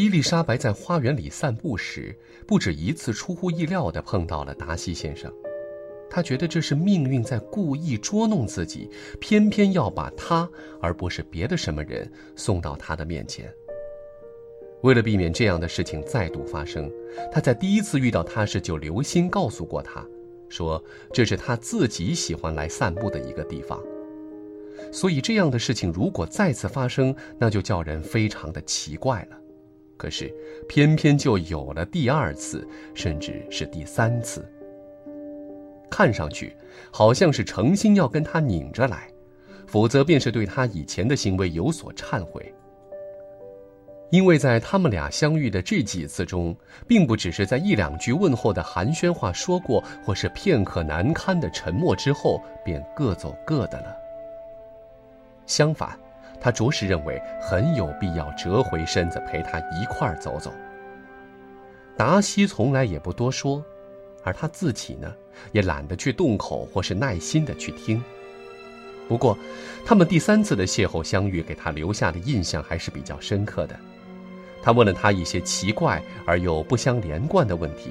伊丽莎白在花园里散步时，不止一次出乎意料地碰到了达西先生。她觉得这是命运在故意捉弄自己，偏偏要把他而不是别的什么人送到他的面前。为了避免这样的事情再度发生，他在第一次遇到他时就留心告诉过他，说这是他自己喜欢来散步的一个地方。所以这样的事情如果再次发生，那就叫人非常的奇怪了。可是偏偏就有了第二次，甚至是第三次。看上去好像是诚心要跟他拧着来，否则便是对他以前的行为有所忏悔。因为在他们俩相遇的这几次中，并不只是在一两句问候的寒暄话说过，或是片刻难堪的沉默之后，便各走各的了。相反，他着实认为很有必要折回身子陪他一块儿走走。达西从来也不多说，而他自己呢，也懒得去动口或是耐心的去听。不过，他们第三次的邂逅相遇给他留下的印象还是比较深刻的。他问了他一些奇怪而又不相连贯的问题：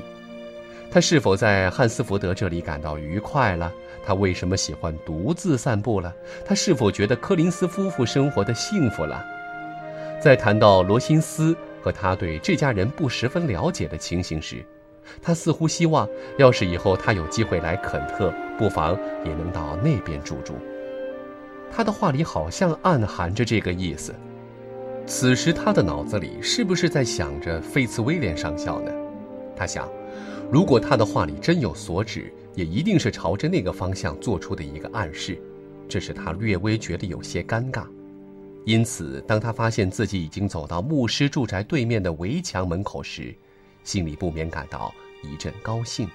他是否在汉斯福德这里感到愉快了？他为什么喜欢独自散步了？他是否觉得柯林斯夫妇生活的幸福了？在谈到罗辛斯和他对这家人不十分了解的情形时，他似乎希望，要是以后他有机会来肯特，不妨也能到那边住住。他的话里好像暗含着这个意思。此时他的脑子里是不是在想着费茨威廉上校呢？他想，如果他的话里真有所指，也一定是朝着那个方向做出的一个暗示，这使他略微觉得有些尴尬。因此，当他发现自己已经走到牧师住宅对面的围墙门口时，心里不免感到一阵高兴。